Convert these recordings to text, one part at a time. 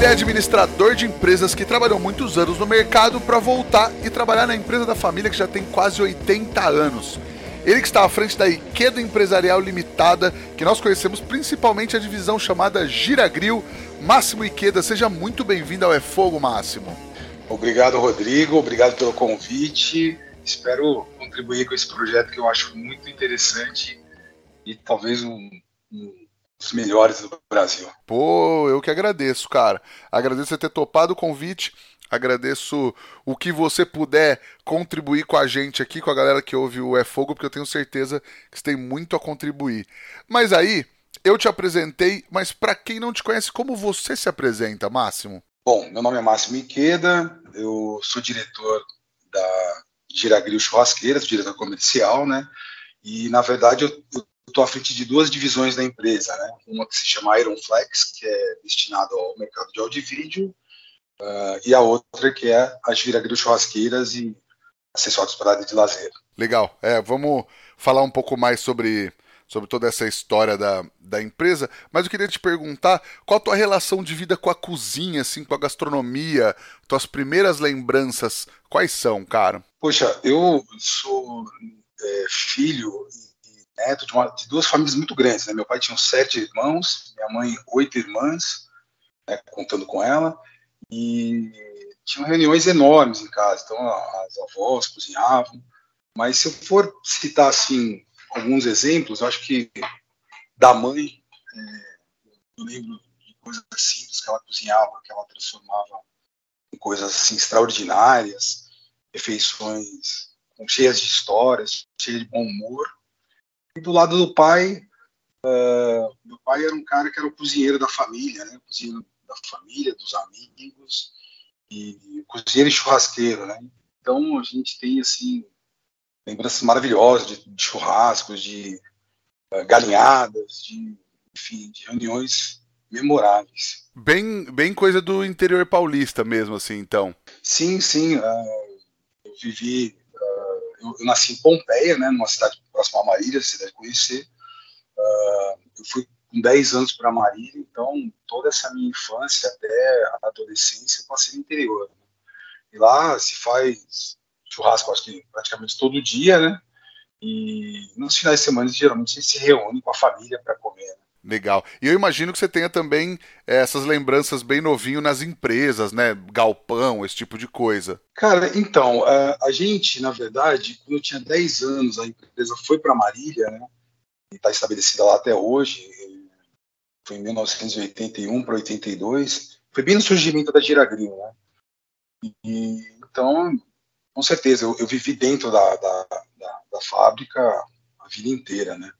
Ele é administrador de empresas que trabalhou muitos anos no mercado para voltar e trabalhar na empresa da família que já tem quase 80 anos. Ele que está à frente da Ikeda Empresarial Limitada, que nós conhecemos principalmente a divisão chamada Giragril. Máximo Ikeda, seja muito bem-vindo ao É Fogo, Máximo. Obrigado, Rodrigo. Obrigado pelo convite. Espero contribuir com esse projeto que eu acho muito interessante e talvez um, um dos melhores do Brasil. Pô, eu que agradeço, cara. Agradeço você ter topado o convite. Agradeço o que você puder contribuir com a gente aqui, com a galera que ouve o É Fogo, porque eu tenho certeza que você tem muito a contribuir. Mas aí, eu te apresentei, mas para quem não te conhece, como você se apresenta, Máximo? Bom, meu nome é Máximo Iqueda, eu sou diretor da Giragril Churrasqueiras, diretor comercial, né? E, na verdade, eu estou à frente de duas divisões da empresa, né? Uma que se chama Ironflex, que é destinada ao mercado de áudio e vídeo, Uh, e a outra que é as viragril churrasqueiras e acessórios para área de lazer. Legal. É, vamos falar um pouco mais sobre, sobre toda essa história da, da empresa, mas eu queria te perguntar qual a tua relação de vida com a cozinha, assim, com a gastronomia, tuas primeiras lembranças, quais são, cara? Poxa, eu sou é, filho neto de, uma, de, duas famílias muito grandes, né? Meu pai tinha sete irmãos, minha mãe oito irmãs, né, contando com ela, e tinham reuniões enormes em casa, então as avós cozinhavam. Mas se eu for citar assim alguns exemplos, acho que da mãe, é, eu lembro de coisas simples que ela cozinhava, que ela transformava em coisas assim extraordinárias, refeições cheias de histórias, cheias de bom humor. E do lado do pai, uh, meu pai era um cara que era o cozinheiro da família, né? Cozinheiro da família, dos amigos, e cozinheiro e churrasqueiro, né? Então a gente tem assim lembranças maravilhosas de, de churrascos, de uh, galinhadas, de enfim, de reuniões memoráveis. Bem, bem coisa do interior paulista mesmo, assim, então. Sim, sim. Uh, eu vivi, uh, eu, eu, nasci em Pompeia, né, numa cidade próxima a Marília, você deve conhecer. eu fui com 10 anos para Marília, então toda essa minha infância até a adolescência eu passei no interior. Né? E lá se faz churrasco, acho que praticamente todo dia, né? E nos finais de semana geralmente a gente se reúne com a família para comer. Né? Legal. E eu imagino que você tenha também é, essas lembranças bem novinho nas empresas, né? Galpão, esse tipo de coisa. Cara, então, a, a gente, na verdade, quando eu tinha 10 anos, a empresa foi para Marília, né? E está estabelecida lá até hoje foi em 1981 para 82, foi bem no surgimento da Giragril, né? E, então, com certeza, eu, eu vivi dentro da, da, da, da, fábrica a vida inteira, né?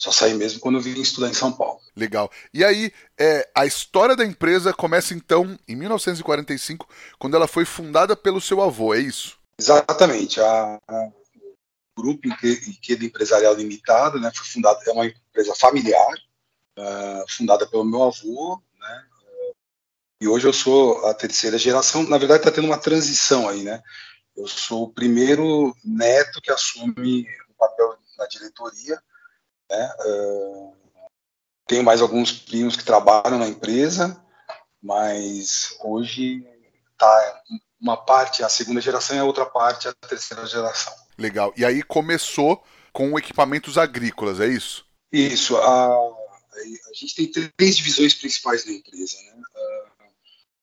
Só saí mesmo quando eu vim estudar em São Paulo. Legal. E aí, é, a história da empresa começa então em 1945, quando ela foi fundada pelo seu avô, é isso? Exatamente. A, a o Grupo Inqueda Empresarial Limitado né, foi fundado, é uma empresa familiar, uh, fundada pelo meu avô, né? Uh, e hoje eu sou a terceira geração. Na verdade, está tendo uma transição aí, né? Eu sou o primeiro neto que assume o papel na diretoria, né? Uh, tenho mais alguns primos que trabalham na empresa, mas hoje tá uma parte a segunda geração e a outra parte a terceira geração. Legal. E aí começou com equipamentos agrícolas, é isso? Isso. A, a gente tem três divisões principais da empresa. Né?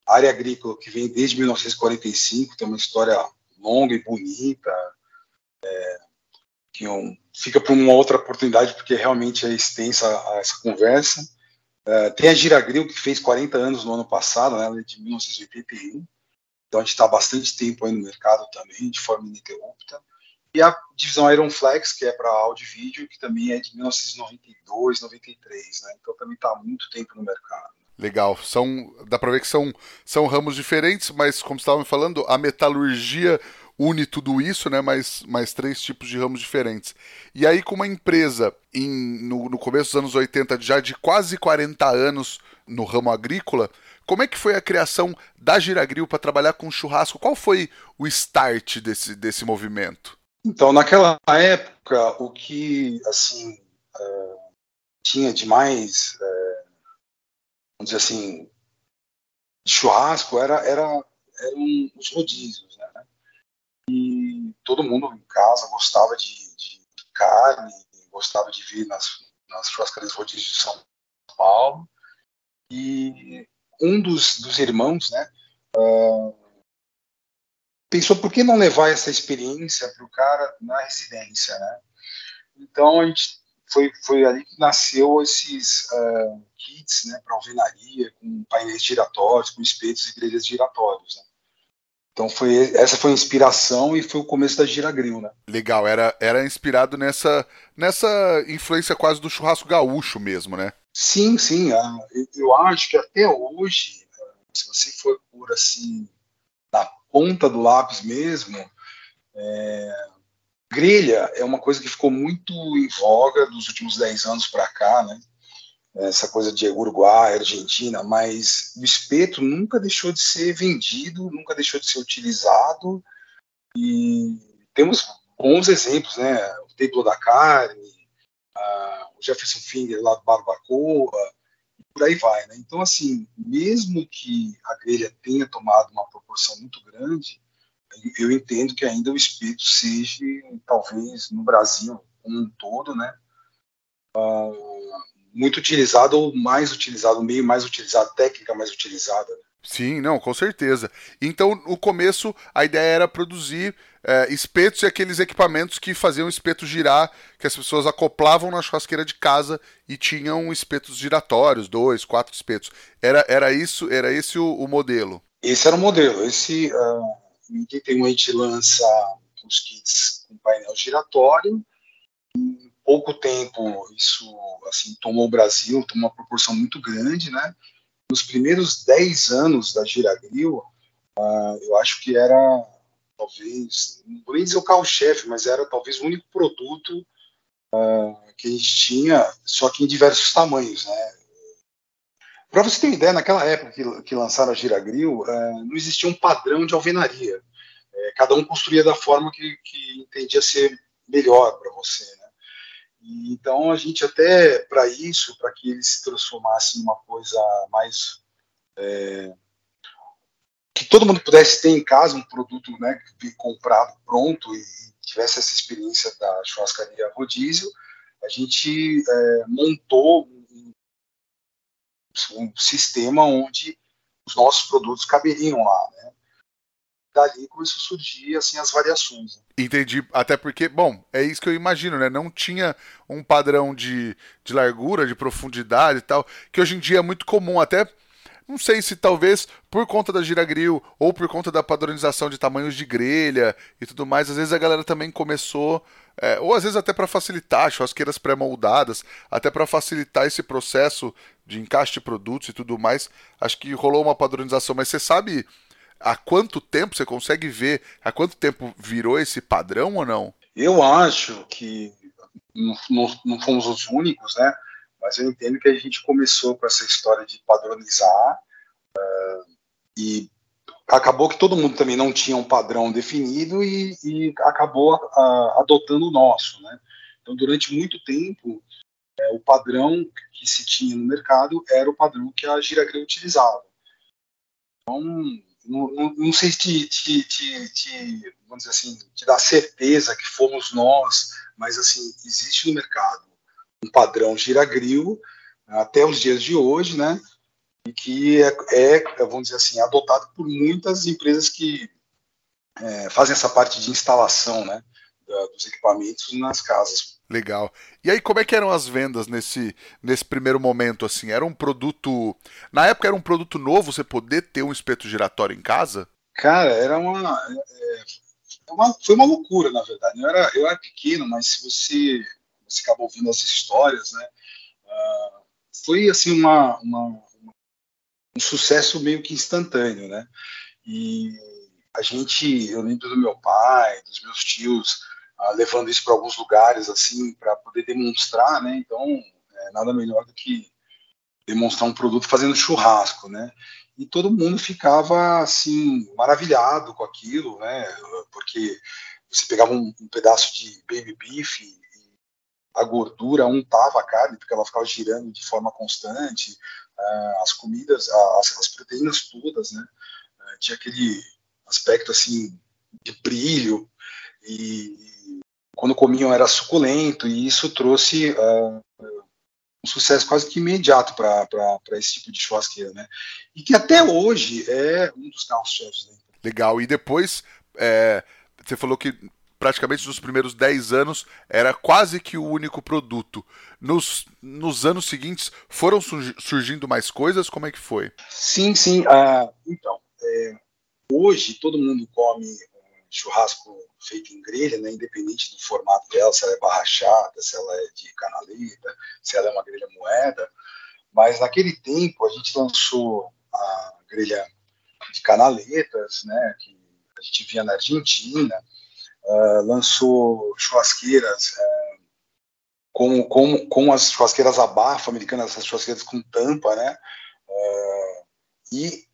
A área agrícola, que vem desde 1945, tem uma história longa e bonita, é, que um, fica para uma outra oportunidade, porque realmente é extensa essa conversa. É, tem a Giragril, que fez 40 anos no ano passado, né? ela é de 1981, então a gente está bastante tempo aí no mercado também, de forma ininterrupta e a divisão Ironflex, que é para áudio e vídeo, que também é de 1992, 93, né? Então também está há muito tempo no mercado. Legal. São, dá para ver que são, são ramos diferentes, mas como estavam falando, a metalurgia une tudo isso, né? Mais, mais três tipos de ramos diferentes. E aí, com uma empresa em, no, no começo dos anos 80, já de quase 40 anos no ramo agrícola, como é que foi a criação da Giragril para trabalhar com churrasco? Qual foi o start desse, desse movimento? Então, naquela época, o que assim uh, tinha de mais, uh, vamos dizer assim, churrasco era, era eram os rodízios? E todo mundo em casa gostava de, de, de carne, gostava de vir nas, nas churrascarias rodízios de São Paulo. E um dos, dos irmãos, né, uh, pensou por que não levar essa experiência para o cara na residência, né? Então a gente foi, foi ali que nasceu esses uh, kits, né, para alvenaria, com painéis giratórios, com espetos e grelhas giratórios, né? Então foi essa foi a inspiração e foi o começo da Giragril, né? Legal, era, era inspirado nessa nessa influência quase do churrasco gaúcho mesmo, né? Sim, sim. Eu acho que até hoje, se você for por assim na ponta do lápis mesmo, é, grelha é uma coisa que ficou muito em voga dos últimos 10 anos para cá, né? Essa coisa de Uruguai, Argentina, mas o espeto nunca deixou de ser vendido, nunca deixou de ser utilizado e temos bons exemplos, né? O Templo da Carne, o Jefferson Finger lá do Barbacoa, por aí vai, né? Então, assim, mesmo que a grelha tenha tomado uma proporção muito grande, eu entendo que ainda o espeto seja, talvez, no Brasil como um todo, né? Uh, muito utilizado ou mais utilizado, o meio mais utilizado, técnica mais utilizada. Né? Sim, não, com certeza. Então, no começo, a ideia era produzir é, espetos e aqueles equipamentos que faziam o espeto girar, que as pessoas acoplavam na churrasqueira de casa e tinham espetos giratórios, dois, quatro espetos. Era, era isso, era esse o, o modelo? Esse era o modelo. Esse, uh, em 81 a gente lança os kits com painel giratório, pouco tempo isso assim tomou o Brasil, tomou uma proporção muito grande, né? Nos primeiros 10 anos da Giragril, uh, eu acho que era talvez, não vou nem dizer o carro-chefe, mas era talvez o único produto uh, que a gente tinha, só que em diversos tamanhos, né? Para você ter uma ideia, naquela época que, que lançaram a Giragril, uh, não existia um padrão de alvenaria. É, cada um construía da forma que, que entendia ser melhor para você? Então a gente até para isso, para que ele se transformasse em uma coisa mais é, que todo mundo pudesse ter em casa um produto, né, comprado pronto e tivesse essa experiência da churrascaria rodízio, a gente é, montou um, um sistema onde os nossos produtos caberiam lá, né? Dali começou a surgir assim as variações. Né? Entendi, até porque, bom, é isso que eu imagino, né? Não tinha um padrão de, de largura, de profundidade e tal, que hoje em dia é muito comum, até não sei se talvez por conta da giragril ou por conta da padronização de tamanhos de grelha e tudo mais, às vezes a galera também começou, é, ou às vezes até para facilitar churrasqueiras pré-moldadas, até para facilitar esse processo de encaixe de produtos e tudo mais, acho que rolou uma padronização. Mas você sabe há quanto tempo você consegue ver? Há quanto tempo virou esse padrão ou não? Eu acho que não, não fomos os únicos, né? Mas eu entendo que a gente começou com essa história de padronizar uh, e acabou que todo mundo também não tinha um padrão definido e, e acabou uh, adotando o nosso, né? Então, durante muito tempo, é, o padrão que se tinha no mercado era o padrão que a Giragrã utilizava. Então, não, não, sei se te, te, te, te, vamos dizer assim, te dá certeza que fomos nós, mas assim, existe no mercado um padrão giragril até os dias de hoje, né? E que é, é vamos dizer assim, adotado por muitas empresas que é, fazem essa parte de instalação, né? dos equipamentos nas casas. Legal. E aí, como é que eram as vendas nesse, nesse primeiro momento, assim? Era um produto... Na época era um produto novo, você poder ter um espeto giratório em casa? Cara, era uma... É, é uma foi uma loucura, na verdade. Eu era, eu era pequeno, mas se você, você acaba ouvindo as histórias, né? Uh, foi, assim, uma, uma, um sucesso meio que instantâneo, né? E a gente, eu lembro do meu pai, dos meus tios, levando isso para alguns lugares assim para poder demonstrar, né? Então, é nada melhor do que demonstrar um produto fazendo churrasco, né? E todo mundo ficava assim maravilhado com aquilo, né? Porque você pegava um, um pedaço de baby beef e a gordura untava a carne porque ela ficava girando de forma constante, uh, as comidas, as, as, proteínas todas, né? Uh, tinha aquele aspecto assim de brilho e quando comiam era suculento e isso trouxe uh, um sucesso quase que imediato para esse tipo de churrasqueira, né? E que até hoje é um dos carros-chefes. Né? Legal. E depois é, você falou que praticamente nos primeiros 10 anos era quase que o único produto. Nos, nos anos seguintes foram surgindo mais coisas? Como é que foi? Sim, sim. Uh, então, é, hoje todo mundo come churrasco feito em grelha, né, independente do formato dela, se ela é barrachada, se ela é de canaleta, se ela é uma grelha moeda. Mas naquele tempo a gente lançou a grelha de canaletas, né, que a gente via na Argentina, uh, lançou churrasqueiras uh, com, com, com as churrasqueiras abafa americanas, as churrasqueiras com tampa, né, uh, e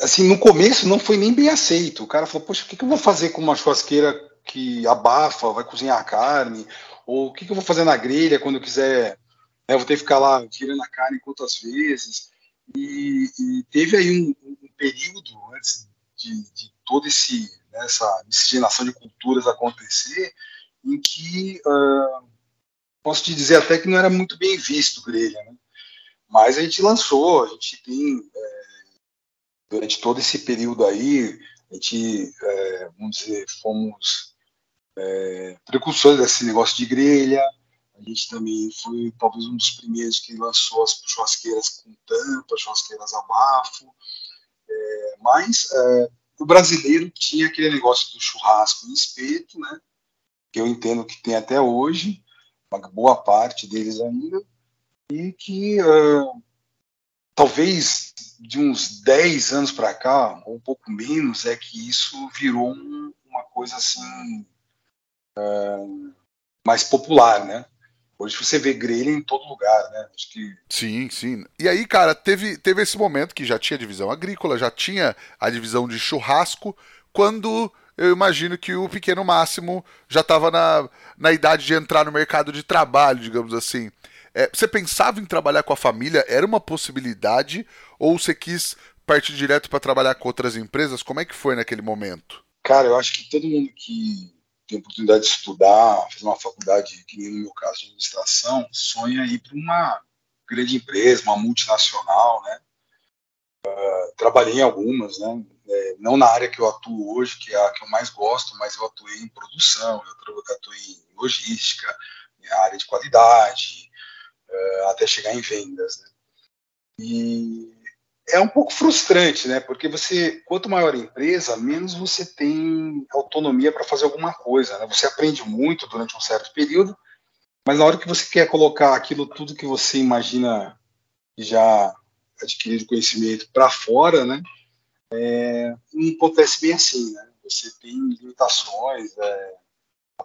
assim, no começo não foi nem bem aceito. O cara falou, poxa, o que, que eu vou fazer com uma churrasqueira que abafa, vai cozinhar a carne? Ou o que, que eu vou fazer na grelha quando eu quiser? Né, vou ter que ficar lá tirando a carne quantas vezes? E, e teve aí um, um, período antes de, de toda né, essa miscigenação de culturas acontecer, em que uh, posso te dizer até que não era muito bem visto grelha, né? Mas a gente lançou, a gente tem é, durante todo esse período aí, a gente, é, vamos dizer, fomos é, precursores desse negócio de grelha. A gente também foi talvez um dos primeiros que lançou as churrasqueiras com tampa, churrasqueiras a bafo. É, mas é, o brasileiro tinha aquele negócio do churrasco em espeto, né? Que eu entendo que tem até hoje, uma boa parte deles ainda, e que uh, talvez de uns 10 anos para cá, ou um pouco menos, é que isso virou um, uma coisa assim uh, mais popular, né? Hoje você vê grelha em todo lugar, né? Acho que... Sim, sim. E aí, cara, teve, teve esse momento que já tinha divisão agrícola, já tinha a divisão de churrasco, quando eu imagino que o pequeno máximo já estava na, na idade de entrar no mercado de trabalho, digamos assim. É, você pensava em trabalhar com a família? Era uma possibilidade? Ou você quis partir direto para trabalhar com outras empresas? Como é que foi naquele momento? Cara, eu acho que todo mundo que tem oportunidade de estudar, fazer uma faculdade, que nem no meu caso administração, sonha ir para uma grande empresa, uma multinacional, né? Uh, trabalhei em algumas, né? É, não na área que eu atuo hoje, que é a que eu mais gosto, mas eu atuei em produção, eu atuei em logística, área de qualidade, uh, até chegar em vendas. Né? E é um pouco frustrante, né? Porque você, quanto maior a empresa, menos você tem autonomia para fazer alguma coisa. Né? Você aprende muito durante um certo período, mas na hora que você quer colocar aquilo tudo que você imagina já adquirido conhecimento para fora, né? É, não acontece bem assim, né? Você tem limitações, é,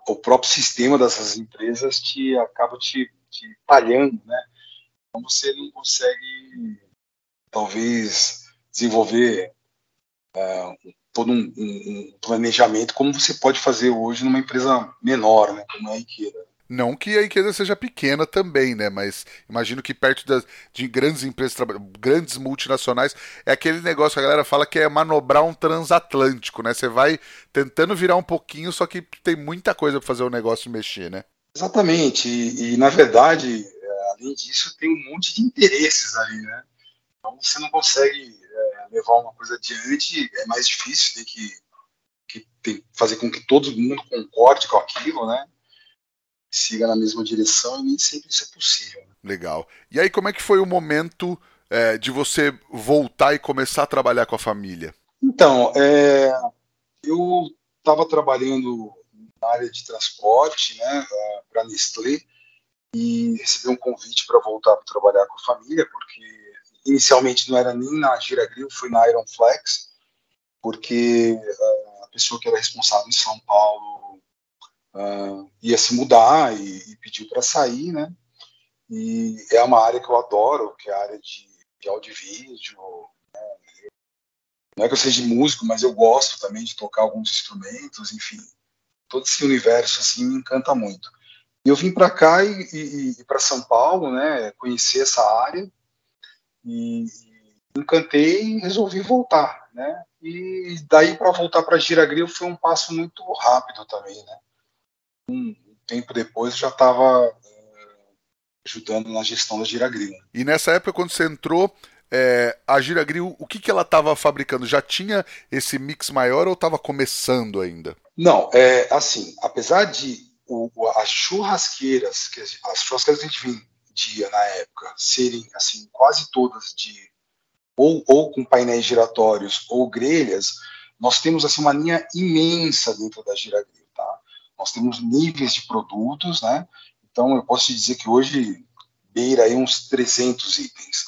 o próprio sistema dessas empresas te acaba te te talhando, né? Então você não consegue, talvez, desenvolver uh, todo um, um, planejamento como você pode fazer hoje numa empresa menor, né? Como é a Ikeda. Não que a Ikeda seja pequena também, né? Mas imagino que perto das, de grandes empresas, grandes multinacionais, é aquele negócio que a galera fala que é manobrar um transatlântico, né? Você vai tentando virar um pouquinho, só que tem muita coisa para fazer o negócio mexer, né? Exatamente, e, e, na verdade, é, além disso, tem um monte de interesses ali, né? Então você não consegue é, levar uma coisa adiante, é mais difícil, tem que, que tem, fazer com que todo mundo concorde com aquilo, né? Siga na mesma direção e nem sempre isso é possível. Né? Legal. E aí, como é que foi o momento é, de você voltar e começar a trabalhar com a família? Então, é, eu estava trabalhando área de transporte, né, para Nestlé, e recebi um convite para voltar para trabalhar com a família, porque inicialmente não era nem na Giragril, foi na Iron Flex, porque uh, a pessoa que era responsável em São Paulo uh, ia se mudar e, e pediu para sair, né? E é uma área que eu adoro, que é a área de, de áudio e vídeo. Né? Não é que eu seja músico, mas eu gosto também de tocar alguns instrumentos, enfim. Todo esse universo assim me encanta muito. Eu vim para cá e, e, e para São Paulo, né, conhecer essa área e, e encantei e resolvi voltar, né? E daí para voltar para Giragril foi um passo muito rápido também, né? Um tempo depois já estava ajudando na gestão da Giragril. E nessa época, quando você entrou, é, a Giragril, o que, que ela estava fabricando? Já tinha esse mix maior ou estava começando ainda? Não, é assim, apesar de o, as churrasqueiras, que as churrasqueiras que a gente vendia na época, serem assim quase todas de ou, ou com painéis giratórios ou grelhas, nós temos assim uma linha imensa dentro da Giragril, tá? Nós temos níveis de produtos, né? Então, eu posso te dizer que hoje beira aí uns 300 itens.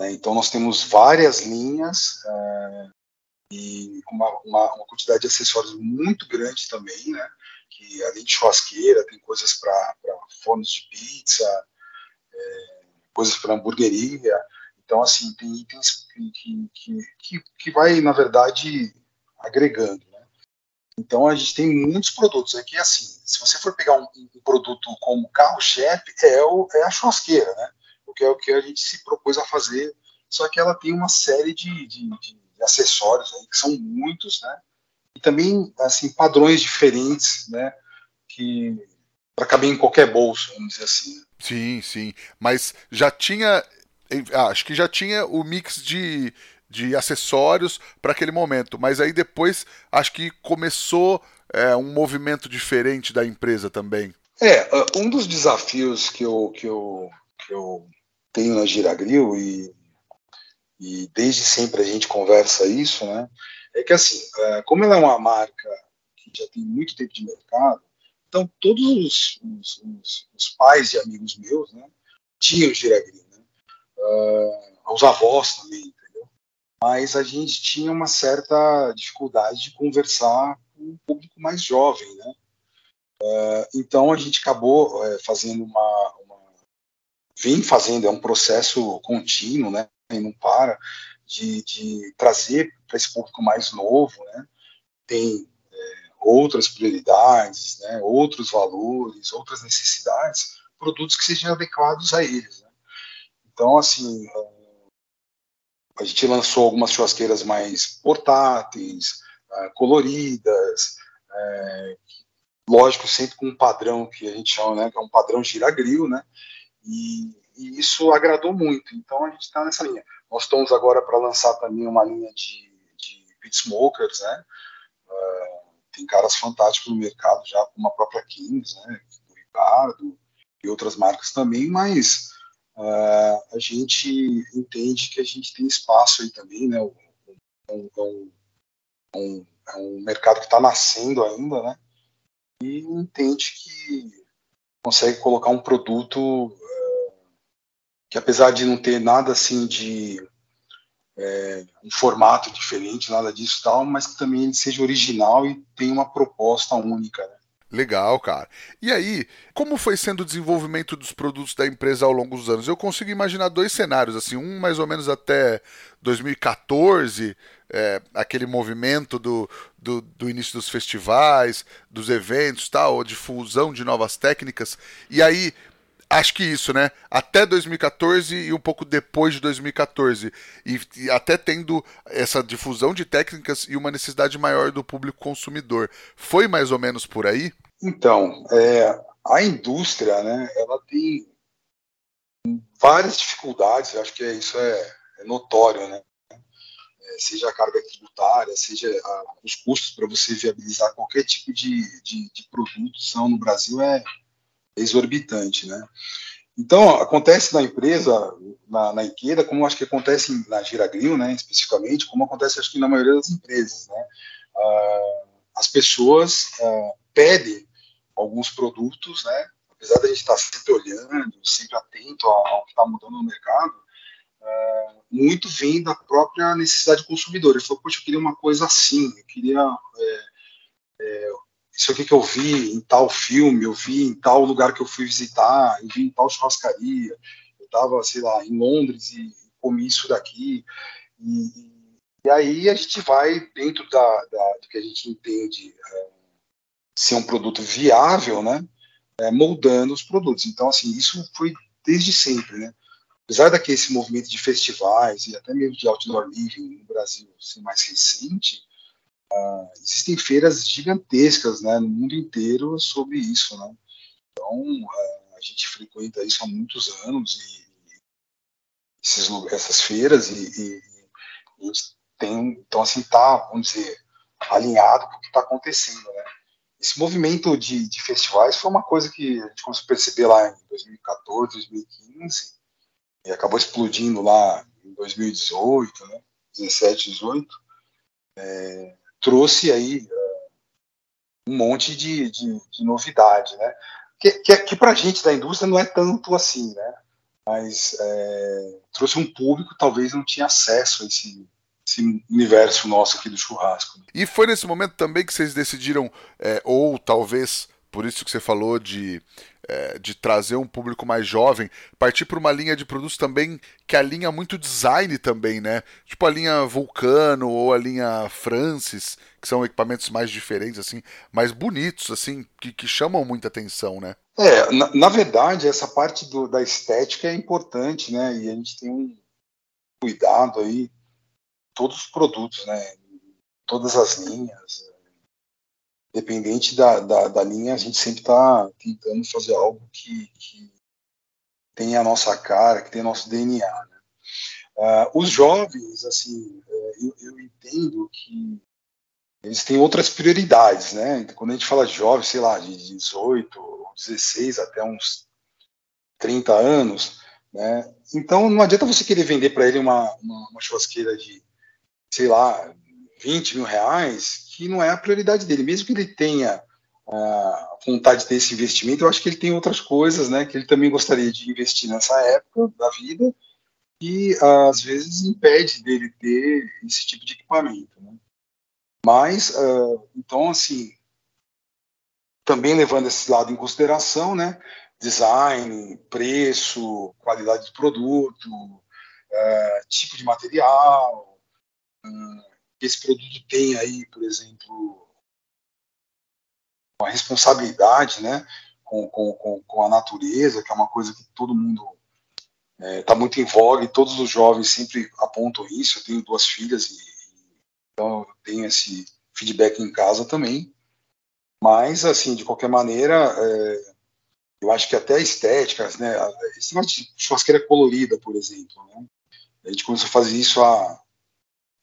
Né? Então, nós temos várias linhas é, e uma, uma, uma, quantidade de acessórios muito grande também, né? Que além de churrasqueira, tem coisas para fornos de pizza, é, coisas para hamburgueria. Então, assim, tem itens que, que, que, que vai, na verdade, agregando. Então a gente tem muitos produtos. Aqui, assim, se você for pegar um, um produto como carro-chefe, é, o, é a churrasqueira, né? Porque é o que a gente se propôs a fazer. Só que ela tem uma série de, de, de acessórios aí, que são muitos, né? E também, assim, padrões diferentes, né? Que para caber em qualquer bolso, vamos dizer assim. Né? Sim, sim. Mas já tinha. Ah, acho que já tinha o mix de de acessórios para aquele momento. Mas aí depois acho que começou é, um movimento diferente da empresa também. É, uh, um dos desafios que eu, que eu, que eu tenho na Giragril e, e desde sempre a gente conversa isso, né? É que assim, uh, como ela é uma marca que já tem muito tempo de mercado, então todos os, os, os, os pais e amigos meus, né, tinham Giragril, né? Uh, os avós também, mas a gente tinha uma certa dificuldade de conversar com o público mais jovem, né? Uh, então a gente acabou fazendo uma, vem fazendo é um processo contínuo, né? E não para de, de trazer para esse público mais novo, né? Tem é, outras prioridades, né? Outros valores, outras necessidades, produtos que sejam adequados a eles. Né? Então assim a gente lançou algumas churrasqueiras mais portáteis, uh, coloridas, uh, lógico, sempre com um padrão que a gente chama, né, que é um padrão giragril, né, e, e isso agradou muito. Então a gente está nessa linha. Nós estamos agora para lançar também uma linha de, de pit smokers, né, uh, tem caras fantásticos no mercado já, como a própria Kings, né, do Ricardo, e outras marcas também, mas uh, a gente entende que a gente tem espaço aí também, né? É um, um, um, é um mercado que está nascendo ainda, né? E entende que consegue colocar um produto que, apesar de não ter nada assim de é, um formato diferente, nada disso tal, mas que também ele seja original e tenha uma proposta única. Né? Legal, cara. E aí, como foi sendo o desenvolvimento dos produtos da empresa ao longo dos anos? Eu consigo imaginar dois cenários, assim, um mais ou menos até 2014, é, aquele movimento do, do, do, início dos festivais, dos eventos, tal, difusão de novas técnicas. E aí, acho que isso, né? Até 2014 e um pouco depois de 2014. E, e, até tendo essa difusão de técnicas e uma necessidade maior do público consumidor. Foi mais ou menos por aí? Então, é, a indústria, né, ela tem várias dificuldades, acho que isso é, é notório, né? É, seja a carga tributária, seja a, os custos para você viabilizar qualquer tipo de, de, de produção no Brasil é exorbitante, né? Então, acontece na empresa, na, na como acho que acontece na Giragril, né, especificamente, como acontece acho que na maioria das empresas, né? Uh, as pessoas uh, pedem alguns produtos, né? Apesar da gente estar sempre olhando, sempre atento ao, que está mudando no mercado, uh, muito vem da própria necessidade do consumidor. Ele falou, poxa, eu queria uma coisa assim, eu queria é, é, isso aqui que eu vi em tal filme, eu vi em tal lugar que eu fui visitar, eu vi em tal churrascaria, eu estava, sei lá, em Londres e comi isso daqui. E, e aí a gente vai, dentro da, da, do que a gente entende é, ser um produto viável, né, é, moldando os produtos. Então, assim, isso foi desde sempre, né. Apesar daqui esse movimento de festivais e até mesmo de outdoor living no Brasil ser mais recente, uh, existem feiras gigantescas, né, no mundo inteiro sobre isso, né. Então, a gente frequenta isso há muitos anos e, esses, essas feiras e, e, e a gente tem, então assim, tá, vamos dizer, alinhado com o que está acontecendo, né? Esse movimento de, de, festivais foi uma coisa que a gente começou a perceber lá em 2014, 2015, e acabou explodindo lá em 2018, né? 17, 18, é, trouxe aí uh, um monte de, de, de, novidade, né? Que, que, que para a gente da indústria não é tanto assim, né? Mas é, trouxe um público que talvez não tinha acesso a esse, esse universo nosso aqui do churrasco. E foi nesse momento também que vocês decidiram, é, ou talvez por isso que você falou de, é, de trazer um público mais jovem, partir para uma linha de produtos também que alinha muito design também, né? Tipo a linha Vulcano ou a linha Francis, que são equipamentos mais diferentes, assim, mais bonitos, assim, que, que chamam muita atenção, né? É, na, na verdade, essa parte do, da estética é importante, né? E a gente tem um cuidado aí todos os produtos, né? Todas as linhas. Dependente da, da, da linha, a gente sempre está tentando fazer algo que, que tenha a nossa cara, que tenha nosso DNA. Né? Uh, os jovens, assim, é, eu, eu, entendo que eles têm outras prioridades, né? Então, quando a gente fala de jovens, sei lá, de 18, 16 até uns 30 anos, né? Então não adianta você querer vender para ele uma, uma, uma churrasqueira de sei lá, 20 mil reais, que não é a prioridade dele. Mesmo que ele tenha uh, vontade de ter esse investimento, eu acho que ele tem outras coisas, né, que ele também gostaria de investir nessa época da vida e uh, às vezes impede dele ter esse tipo de equipamento, né. Mas, uh, então, assim, também levando esse lado em consideração, né, design, preço, qualidade do produto, tipo de material, que esse produto tem aí, por exemplo, uma responsabilidade, né, com, com, com, a natureza, que é uma coisa que todo mundo está é, tá muito em voga e todos os jovens sempre apontam isso. Eu tenho duas filhas e então eu tenho esse feedback em casa também. Mas, assim, de qualquer maneira, é, eu acho que até a estética, né, esse negócio de churrasqueira colorida, por exemplo, né, a gente começou a fazer isso há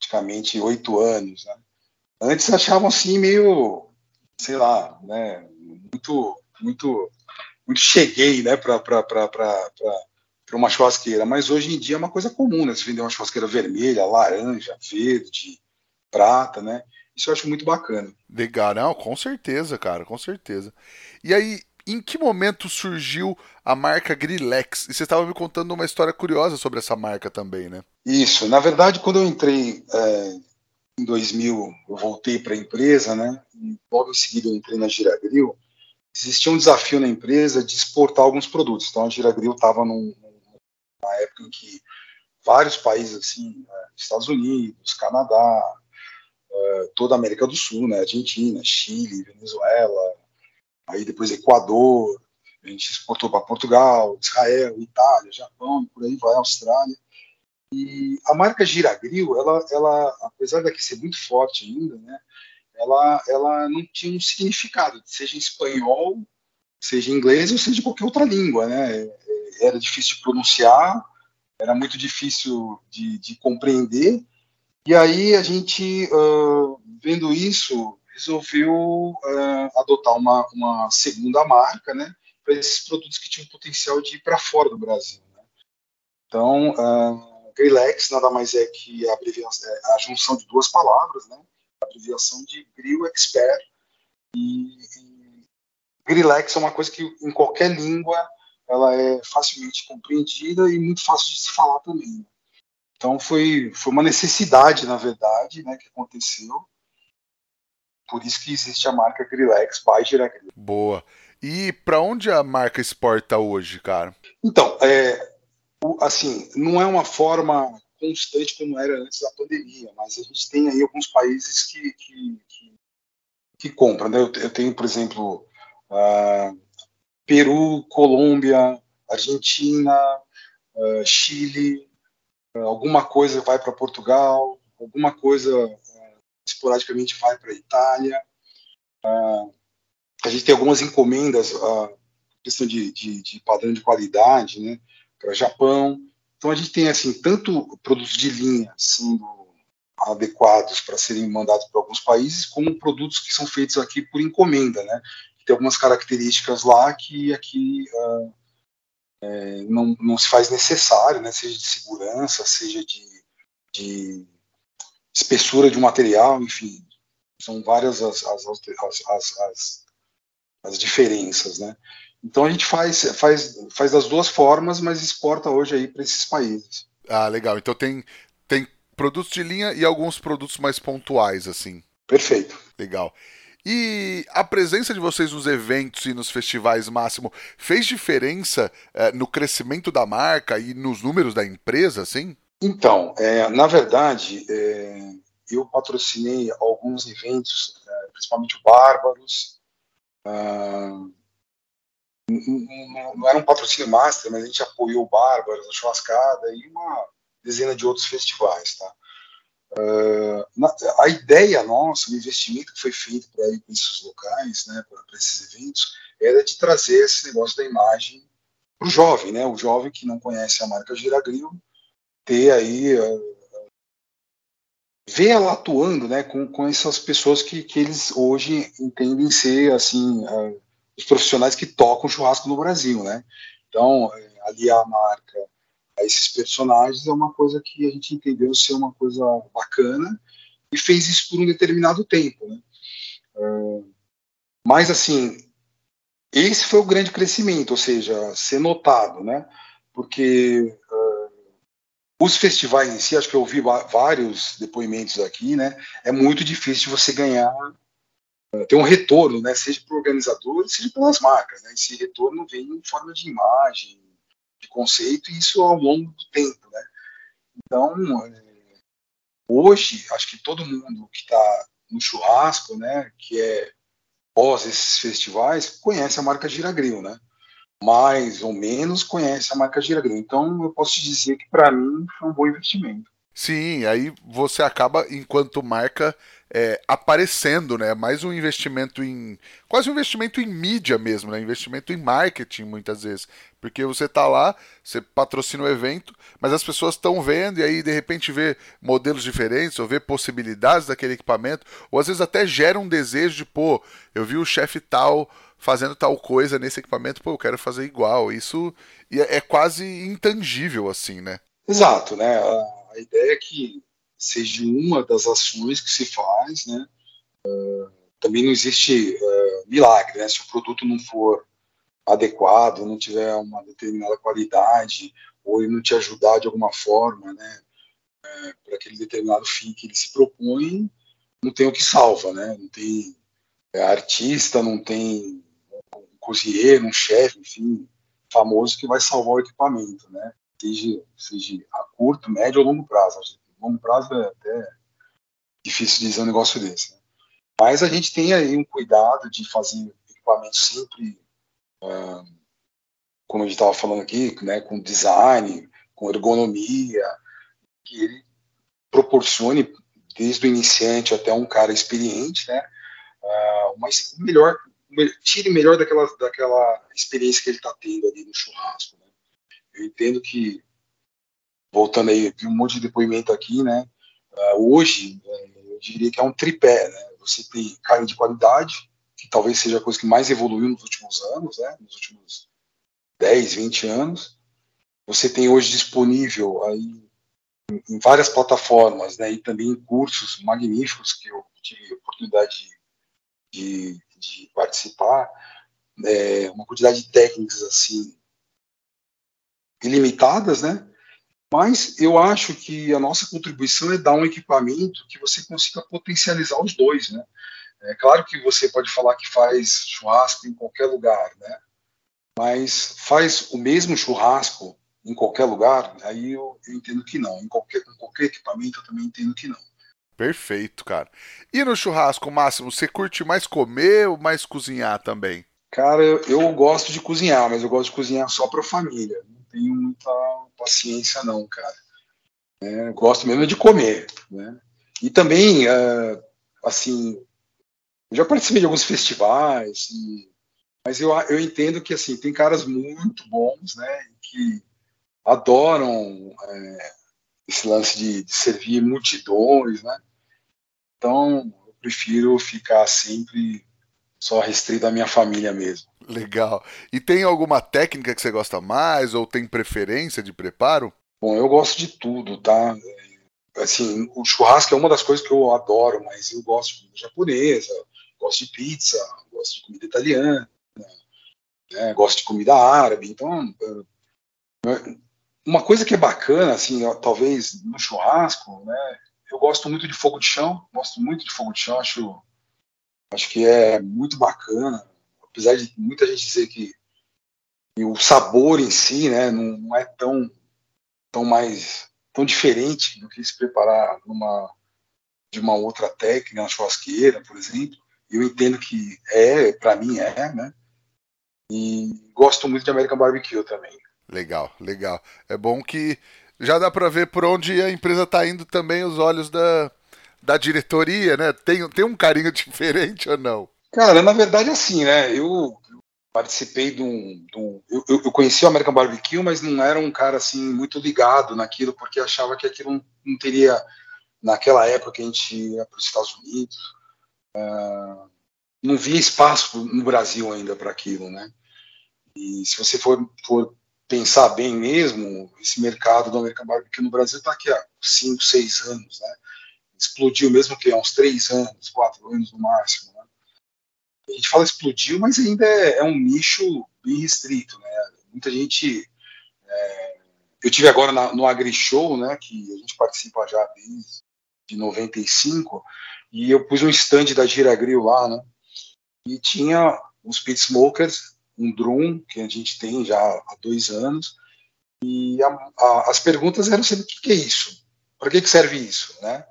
praticamente oito anos. Né? Antes achavam assim meio, sei lá, né, muito, muito, muito cheguei, né, para uma churrasqueira. Mas hoje em dia é uma coisa comum, né? Se vender uma churrasqueira vermelha, laranja, verde, prata, né? Isso eu acho muito bacana. Legal, não, com certeza, cara, com certeza. E aí, em que momento surgiu a marca Grillex? E você estava me contando uma história curiosa sobre essa marca também, né? Isso. Na verdade, quando eu entrei é, em 2000, eu voltei para a empresa, né? Logo em seguida eu entrei na Giragril. Existia um desafio na empresa de exportar alguns produtos. Então a Giragril estava num, numa época em que vários países, assim, né, Estados Unidos, Canadá, é, toda a América do Sul, né? Argentina, Chile, Venezuela, aí depois Equador, a gente exportou para Portugal, Israel, Itália, Japão, por aí vai, Austrália. E a marca Giragril, ela, ela, apesar daqui ser muito forte ainda, né, ela, ela não tinha um significado, seja em espanhol, seja em inglês ou seja em qualquer outra língua, né? Era difícil de pronunciar, era muito difícil de, de compreender. E aí a gente, uh, vendo isso, resolveu uh, adotar uma, uma segunda marca, né, para esses produtos que tinham potencial de ir para fora do Brasil. Né? Então, uh, Grillex nada mais é que a, é a junção de duas palavras, né, a abreviação de Grill Expert. E, e Grillex é uma coisa que em qualquer língua ela é facilmente compreendida e muito fácil de se falar também. Né? Então foi, foi uma necessidade, na verdade, né, que aconteceu. Por isso que existe a marca Grillex by Giragril. Boa. E para onde a marca exporta hoje, cara? Então, é, assim, não é uma forma constante como era antes da pandemia, mas a gente tem aí alguns países que, que, que, que compram. Né? Eu, eu, tenho, por exemplo, uh, Peru, Colômbia, Argentina, uh, Chile, uh, alguma coisa vai para Portugal, alguma coisa esporadicamente vai para a Itália. a gente tem algumas encomendas, uh, questão de, de, de, padrão de qualidade, né, para Japão. Então a gente tem assim tanto produtos de linha sendo adequados para serem mandados para alguns países, como produtos que são feitos aqui por encomenda, né? Tem algumas características lá que aqui uh, é, não, não se faz necessário, né? Seja de segurança, seja de, de espessura de um material, enfim, são várias as, as, as, as, as diferenças, né? Então a gente faz, faz, faz das duas formas, mas exporta hoje aí para esses países. Ah, legal. Então tem, tem produtos de linha e alguns produtos mais pontuais, assim. Perfeito. Legal. E a presença de vocês nos eventos e nos festivais máximo fez diferença é, no crescimento da marca e nos números da empresa, assim? Então, é, na verdade, é, eu patrocinei alguns eventos, é, principalmente o Bárbaros. Ah, não, não, era um patrocínio master, mas a gente apoiou o Bárbaros, a Churrascada e uma dezena de outros festivais, tá? Uh, na, a ideia nossa, o investimento que foi feito para esses locais, né, para esses eventos, era de trazer esse negócio da imagem para o jovem, né, o jovem que não conhece a marca Giragril, ter aí uh, ver ela atuando, né, com, com essas pessoas que, que eles hoje entendem ser assim os profissionais que tocam churrasco no Brasil, né. Então aliar a marca a esses personagens é uma coisa que a gente entendeu ser uma coisa bacana e fez isso por um determinado tempo, né. Uh, mas assim esse foi o grande crescimento, ou seja, ser notado, né? Porque os festivais em si, acho que eu ouvi vários depoimentos aqui, né? É muito difícil você ganhar, eh, ter um retorno, né? Seja para o organizador, seja pelas marcas, né? Esse retorno vem em forma de imagem, de conceito, e isso ao longo do tempo, né? Então, eh, hoje, acho que todo mundo que está no churrasco, né? Que é pós esses festivais, conhece a marca Giragril, né? Mais ou menos conhece a marca Giragrão. Então eu posso te dizer que para mim foi um bom investimento. Sim, aí você acaba, enquanto marca, é, aparecendo, né? Mais um investimento em. Quase um investimento em mídia mesmo, né? Investimento em marketing, muitas vezes. Porque você tá lá, você patrocina o evento, mas as pessoas estão vendo e aí de repente vê modelos diferentes, ou vê possibilidades daquele equipamento, ou às vezes até gera um desejo de, pô, eu vi o chefe tal fazendo tal coisa nesse equipamento, pô, eu quero fazer igual. Isso é, é quase intangível, assim, né? Exato, né? A, ideia é que seja uma das ações que se faz, né? Uh, também não existe uh, milagre, né? Se o produto não for adequado, não tiver uma determinada qualidade, ou ele não te ajudar de alguma forma, né? Uh, para aquele determinado fim que ele se propõe, não tem o que salva, né? Não tem é, artista, não tem cozinheiro, um chefe, enfim, famoso que vai salvar o equipamento, né? Seja, seja a curto, médio ou longo prazo. Longo prazo é até difícil dizer um negócio desse. Né? Mas a gente tem aí um cuidado de fazer equipamento sempre, como a gente estava falando aqui, né, com design, com ergonomia, que ele proporcione, desde o iniciante até um cara experiente, né, uh, uma melhor tire melhor daquela, daquela experiência que ele está tendo ali no churrasco. Né? Eu entendo que, voltando aí, vi um monte de depoimento aqui, né? Uh, hoje, uh, eu diria que é um tripé, né? Você tem carne de qualidade, que talvez seja a coisa que mais evoluiu nos últimos anos, né? Nos últimos 10, 20 anos. Você tem hoje disponível aí em várias plataformas, né? E também em cursos magníficos que eu tive a oportunidade de, de de participar, é, uma quantidade de técnicas assim ilimitadas, né? Mas eu acho que a nossa contribuição é dar um equipamento que você consiga potencializar os dois, né? É claro que você pode falar que faz churrasco em qualquer lugar, né? Mas faz o mesmo churrasco em qualquer lugar, aí eu, eu entendo que não. Em qualquer, qualquer equipamento eu também entendo que não. Perfeito, cara. E no churrasco, Máximo, você curte mais comer ou mais cozinhar também? Cara, eu, eu gosto de cozinhar, mas eu gosto de cozinhar só para família. Não tenho muita paciência, não, cara. É, gosto mesmo de comer, né? E também, uh, assim, já participei de alguns festivais, e, mas eu, eu entendo que, assim, tem caras muito bons, né? Que adoram é, esse lance de, de, servir multidões, né? Então, eu prefiro ficar sempre só restrito à minha família mesmo. Legal. E tem alguma técnica que você gosta mais ou tem preferência de preparo? Bom, eu gosto de tudo, tá? Assim, o churrasco é uma das coisas que eu adoro, mas eu gosto de comida japonesa, gosto de pizza, gosto de comida italiana, né? gosto de comida árabe. Então, uma coisa que é bacana, assim, talvez no churrasco, né? Eu gosto muito de fogo de chão, gosto muito de fogo de chão, acho, acho que é muito bacana, apesar de muita gente dizer que, que o sabor em si, né, não, não, é tão, tão mais tão diferente do que se preparar numa de uma outra técnica, na churrasqueira, por exemplo. Eu entendo que é, para mim é, né? E gosto muito de American Barbecue também. Legal, legal. É bom que já dá para ver por onde a empresa está indo também os olhos da, da diretoria, né? Tem, tem um carinho diferente ou não? Cara, na verdade, assim, né? Eu participei de um. De um eu, eu, conheci o American Barbecue, mas não era um cara assim muito ligado naquilo, porque achava que aquilo não, não teria. Naquela época que a gente ia para os Estados Unidos, uh, não via espaço no Brasil ainda para aquilo, né? E se você for, for pensar bem mesmo, esse mercado do American Barbecue no Brasil está aqui há 5, 6 anos, né? Explodiu mesmo que há uns 3 anos, 4 anos no máximo, né? A gente fala explodiu, mas ainda é, é um nicho bem restrito, né? Muita gente... É, eu tive agora na, no Agri Show, né, que a gente participa já desde de 95, e eu pus um stand da Gira Grill lá, né? E tinha os pit smokers um drum que a gente tem já há dois anos, e a, a, as perguntas eram sempre o que, é isso? Para que, que serve isso? Né?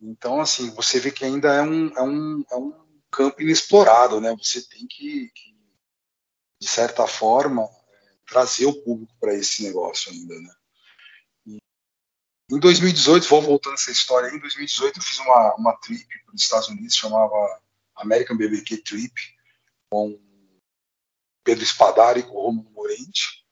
Então, assim, você vê que ainda é um, é um, é um campo inexplorado, né? Você tem que, que de certa forma, é, trazer o público para esse negócio ainda, né? E, em 2018, vou voltando essa história em 2018 eu fiz uma, uma trip para os Estados Unidos, chamava American BBQ Trip, com Pedro Espadari com o Romulo Morente,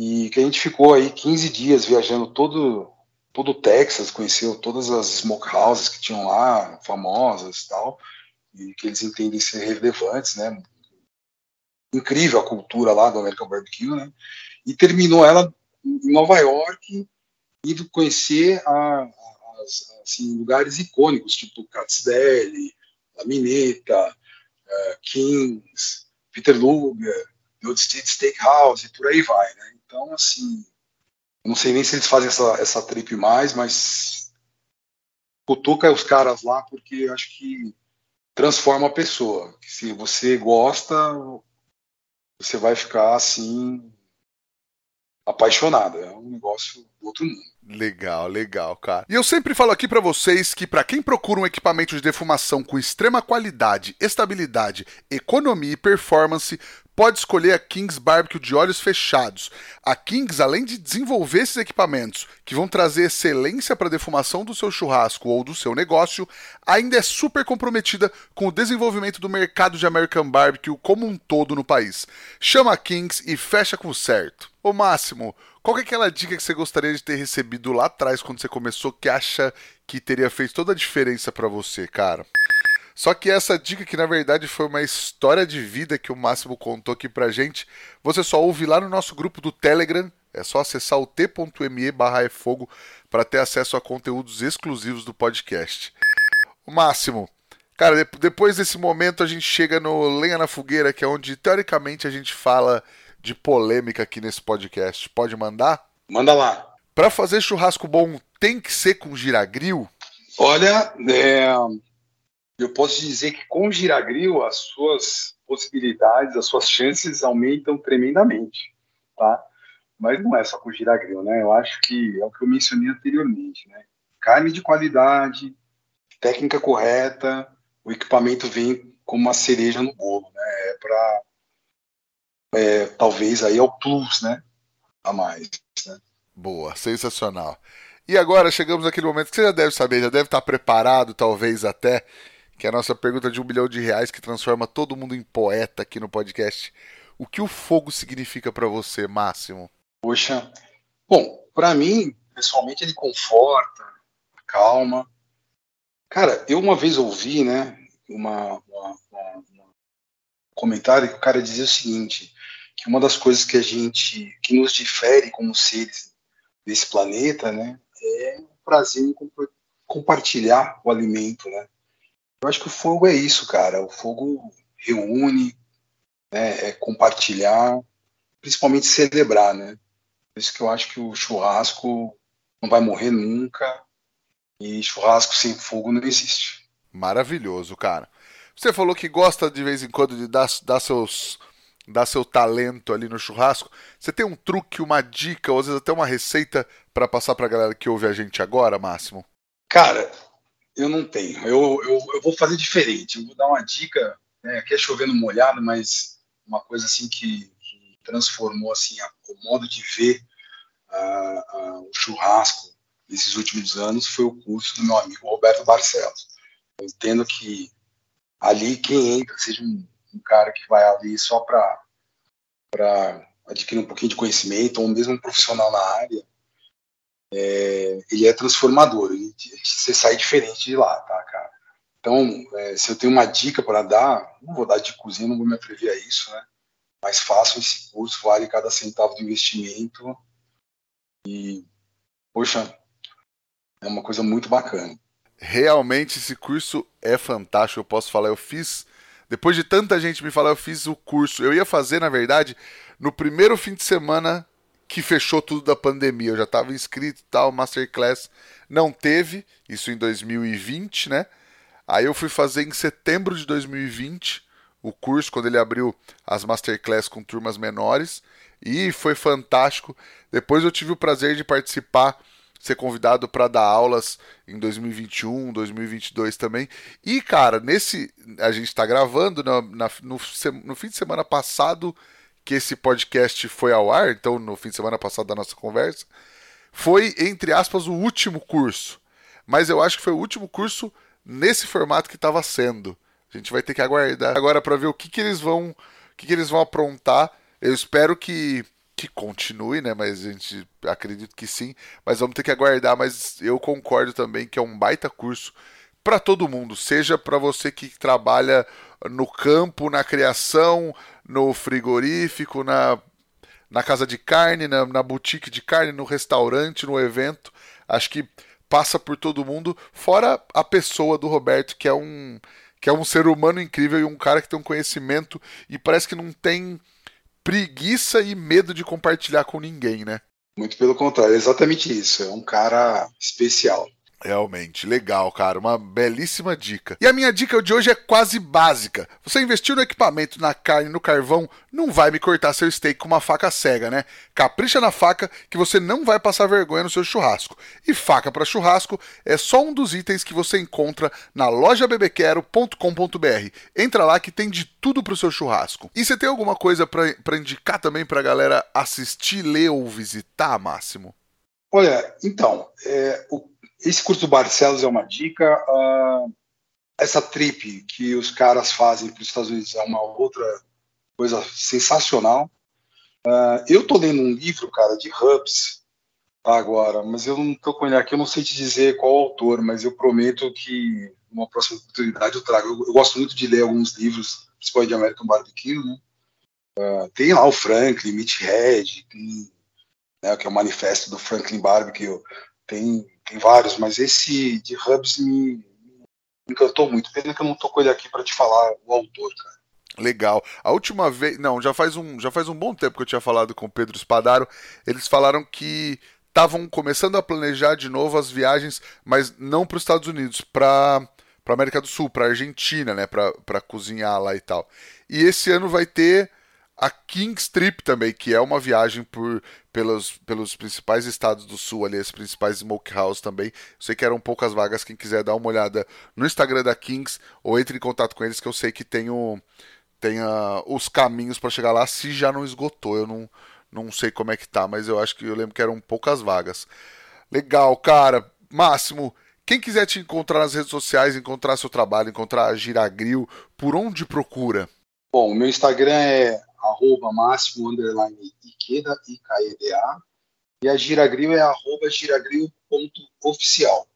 e que a gente ficou aí 15 dias viajando todo, todo o Texas, conheceu todas as smokehouses que tinham lá, famosas e tal, e que eles entendem ser relevantes, né? Incrível a cultura lá do American Barbecue, né? E terminou ela em Nova York, indo conhecer a, a, assim, lugares icônicos, tipo Katz Deli, La Mineta, uh, Kings, Peter Luger, Steed Steakhouse e por aí vai, né? Então, assim, não sei nem se eles fazem essa, essa trip mais, mas cutuca os caras lá porque acho que transforma a pessoa. Se você gosta, você vai ficar assim apaixonado. É um negócio do outro mundo. Legal, legal, cara. E eu sempre falo aqui para vocês que para quem procura um equipamento de defumação com extrema qualidade, estabilidade, economia e performance, pode escolher a Kings Barbecue de olhos fechados. A Kings, além de desenvolver esses equipamentos que vão trazer excelência para a defumação do seu churrasco ou do seu negócio, ainda é super comprometida com o desenvolvimento do mercado de American Barbecue como um todo no país. Chama a Kings e fecha com o certo. Ô Máximo, qual é aquela dica que você gostaria de ter recebido lá atrás quando você começou que acha que teria feito toda a diferença para você, cara? Só que essa dica, que na verdade foi uma história de vida que o Máximo contou aqui pra gente, você só ouve lá no nosso grupo do Telegram. É só acessar o t.me barra fogo para ter acesso a conteúdos exclusivos do podcast. O Máximo, cara, depois desse momento a gente chega no Lenha na Fogueira, que é onde teoricamente a gente fala de polêmica aqui nesse podcast. Pode mandar? Manda lá. Para fazer churrasco bom, tem que ser com giragril? Olha, é, eu posso dizer que com giragril as suas possibilidades, as suas chances aumentam tremendamente, tá? Mas não é só com giragril, né? Eu acho que é o que eu mencionei anteriormente, né? Carne de qualidade, técnica correta, o equipamento vem como uma cereja no bolo, né? É para é, talvez aí é o plus, né? A mais. Né? Boa, sensacional. E agora chegamos naquele momento que você já deve saber, já deve estar preparado, talvez até, que é a nossa pergunta de um milhão de reais que transforma todo mundo em poeta aqui no podcast. O que o fogo significa para você, Máximo? Poxa, bom, para mim, pessoalmente, ele conforta, calma. Cara, eu uma vez ouvi, né, uma, uma, uma, um comentário que o cara dizia o seguinte, que uma das coisas que a gente, que nos difere como seres desse planeta, né, é o prazer em compartilhar o alimento, né. Eu acho que o fogo é isso, cara. O fogo reúne, né, é compartilhar, principalmente celebrar, né. Por isso que eu acho que o churrasco não vai morrer nunca e churrasco sem fogo não existe. Maravilhoso, cara. Você falou que gosta de vez em quando de dar, dar seus dar seu talento ali no churrasco. Você tem um truque, uma dica, ou às vezes até uma receita para passar para a galera que ouve a gente agora, Máximo? Cara, eu não tenho. Eu, eu, eu vou fazer diferente. Eu vou dar uma dica, né, aqui é chovendo molhado, mas uma coisa assim que, que transformou assim a, o modo de ver o churrasco nesses últimos anos foi o curso do meu amigo Roberto Barcelos. Eu entendo que ali quem entra, seja um um cara que vai ali só para adquirir um pouquinho de conhecimento, ou mesmo um profissional na área, é, ele é transformador, você sai diferente de lá, tá, cara? Então, é, se eu tenho uma dica para dar, não vou dar de cozinha, não vou me atrever a isso, né? Mas façam esse curso, vale cada centavo do investimento. E, poxa, é uma coisa muito bacana. Realmente esse curso é fantástico, eu posso falar, eu fiz depois de tanta gente me falar, eu fiz o curso. Eu ia fazer, na verdade, no primeiro fim de semana que fechou tudo da pandemia. Eu já estava inscrito e tal, Masterclass não teve, isso em 2020, né? Aí eu fui fazer em setembro de 2020 o curso, quando ele abriu as Masterclass com turmas menores, e foi fantástico. Depois eu tive o prazer de participar ser convidado para dar aulas em 2021, 2022 também. E, cara, nesse. A gente está gravando na, na, no, no fim de semana passado que esse podcast foi ao ar, então no fim de semana passado da nossa conversa, foi, entre aspas, o último curso. Mas eu acho que foi o último curso nesse formato que estava sendo. A gente vai ter que aguardar agora para ver o que, que eles vão. O que, que eles vão aprontar. Eu espero que que continue, né? Mas a gente acredito que sim. Mas vamos ter que aguardar. Mas eu concordo também que é um baita curso para todo mundo, seja para você que trabalha no campo, na criação, no frigorífico, na, na casa de carne, na, na boutique de carne, no restaurante, no evento. Acho que passa por todo mundo, fora a pessoa do Roberto, que é um que é um ser humano incrível e um cara que tem um conhecimento e parece que não tem preguiça e medo de compartilhar com ninguém, né? Muito pelo contrário, é exatamente isso. É um cara especial. Realmente, legal, cara. Uma belíssima dica. E a minha dica de hoje é quase básica. Você investiu no equipamento, na carne, no carvão, não vai me cortar seu steak com uma faca cega, né? Capricha na faca que você não vai passar vergonha no seu churrasco. E faca para churrasco é só um dos itens que você encontra na loja bebequero.com.br. Entra lá que tem de tudo pro seu churrasco. E você tem alguma coisa para indicar também pra galera assistir, ler ou visitar, Máximo? Olha, então, é, o esse curso do Barcelos é uma dica. Uh, essa trip que os caras fazem para os Estados Unidos é uma outra coisa sensacional. Uh, eu tô lendo um livro, cara, de hubs agora, mas eu não tô com ele aqui, eu não sei te dizer qual autor, mas eu prometo que numa próxima oportunidade eu trago. Eu, eu gosto muito de ler alguns livros, principalmente de American Barbecue, né? Uh, tem lá o Franklin, Mitch Hedge, tem, né, que é o manifesto do Franklin Barbecue, tem tem vários, mas esse de Hubs me, encantou muito. Pena que eu não tô com ele aqui para te falar o autor, cara. Legal. A última vez, não, já faz um, já faz um bom tempo que eu tinha falado com o Pedro Spadaro. Eles falaram que estavam começando a planejar de novo as viagens, mas não para os Estados Unidos, para para América do Sul, para Argentina, né, para cozinhar lá e tal. E esse ano vai ter a King's Trip também, que é uma viagem por, pelos, pelos principais estados do sul, ali, as principais smokehouse também. Sei que eram poucas vagas, quem quiser dar uma olhada no Instagram da Kings ou entre em contato com eles, que eu sei que tem, o, tem a, os caminhos para chegar lá, se já não esgotou. Eu não, não sei como é que tá, mas eu acho que eu lembro que eram poucas vagas. Legal, cara. Máximo, quem quiser te encontrar nas redes sociais, encontrar seu trabalho, encontrar a Giragril, por onde procura? Bom, meu Instagram é arroba máximo underline Ikeda, I-K-E-D-A, e a Giragril é arroba giragril.oficial.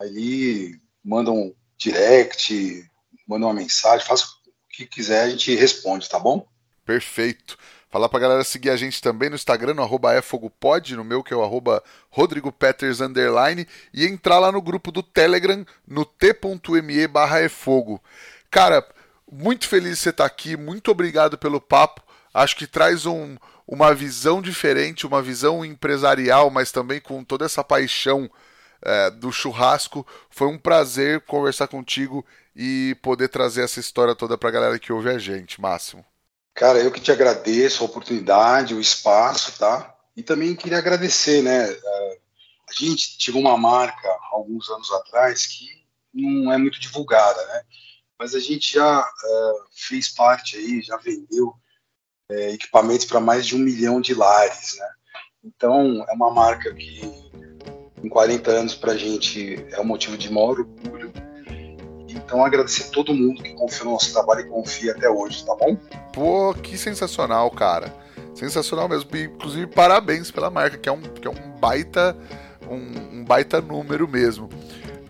Ali mandam um direct, mandam uma mensagem, faça o que quiser, a gente responde, tá bom? Perfeito. Falar pra galera seguir a gente também no Instagram, no arroba efogopod, no meu que é o arroba rodrigopeters, underline, e entrar lá no grupo do Telegram, no t.me barra efogo. Cara, muito feliz de você estar aqui, muito obrigado pelo papo. Acho que traz um, uma visão diferente, uma visão empresarial, mas também com toda essa paixão é, do churrasco. Foi um prazer conversar contigo e poder trazer essa história toda para a galera que ouve a gente, Máximo. Cara, eu que te agradeço a oportunidade, o espaço, tá? E também queria agradecer, né? É, a gente tinha uma marca alguns anos atrás que não é muito divulgada, né? Mas a gente já uh, fez parte aí, já vendeu uh, equipamentos para mais de um milhão de lares, né? Então é uma marca que em 40 anos para a gente é um motivo de maior orgulho. Então agradecer todo mundo que confiou no nosso trabalho e confia até hoje, tá bom? Pô, que sensacional, cara. Sensacional mesmo. Inclusive, parabéns pela marca, que é um, que é um baita um, um baita número mesmo.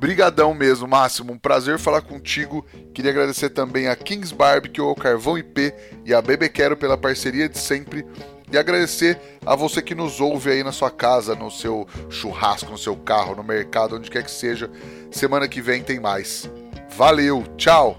Brigadão mesmo, Máximo. Um prazer falar contigo. Queria agradecer também a Kings Barbecue, ao Carvão IP e a Bebê Quero pela parceria de sempre. E agradecer a você que nos ouve aí na sua casa, no seu churrasco, no seu carro, no mercado, onde quer que seja. Semana que vem tem mais. Valeu, tchau!